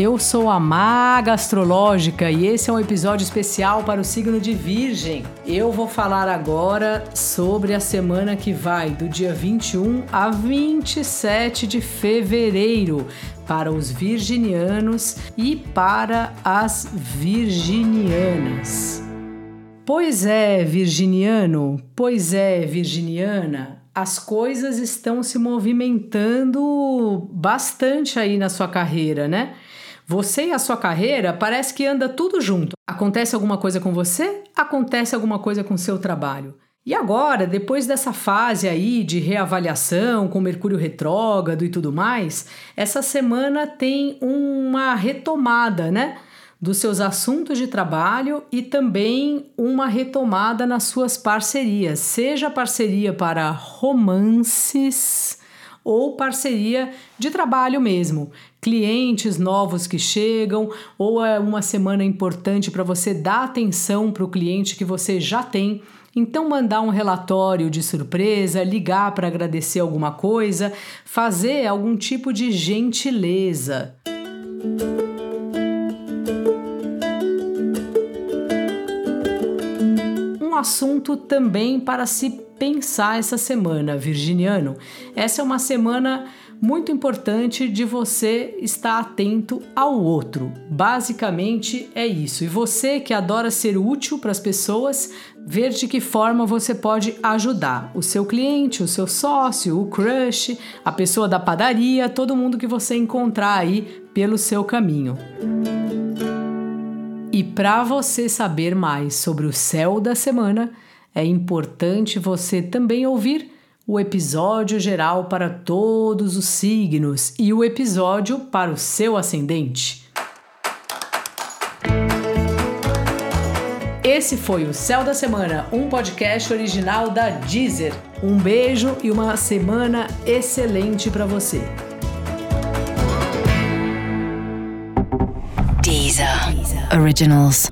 Eu sou a Maga Astrológica e esse é um episódio especial para o signo de Virgem. Eu vou falar agora sobre a semana que vai do dia 21 a 27 de fevereiro para os virginianos e para as virginianas. Pois é, virginiano, pois é, virginiana, as coisas estão se movimentando bastante aí na sua carreira, né? Você e a sua carreira parece que anda tudo junto. Acontece alguma coisa com você, acontece alguma coisa com o seu trabalho. E agora, depois dessa fase aí de reavaliação com Mercúrio retrógrado e tudo mais, essa semana tem uma retomada, né? Dos seus assuntos de trabalho e também uma retomada nas suas parcerias, seja parceria para romances ou parceria de trabalho mesmo. Clientes novos que chegam, ou é uma semana importante para você dar atenção para o cliente que você já tem. Então, mandar um relatório de surpresa, ligar para agradecer alguma coisa, fazer algum tipo de gentileza. Um assunto também para se pensar essa semana, virginiano. Essa é uma semana muito importante de você estar atento ao outro. Basicamente é isso. E você que adora ser útil para as pessoas, ver de que forma você pode ajudar o seu cliente, o seu sócio, o crush, a pessoa da padaria, todo mundo que você encontrar aí pelo seu caminho. E para você saber mais sobre o céu da semana, é importante você também ouvir o episódio geral para todos os signos e o episódio para o seu ascendente. Esse foi o Céu da Semana, um podcast original da Deezer. Um beijo e uma semana excelente para você. Deezer Originals.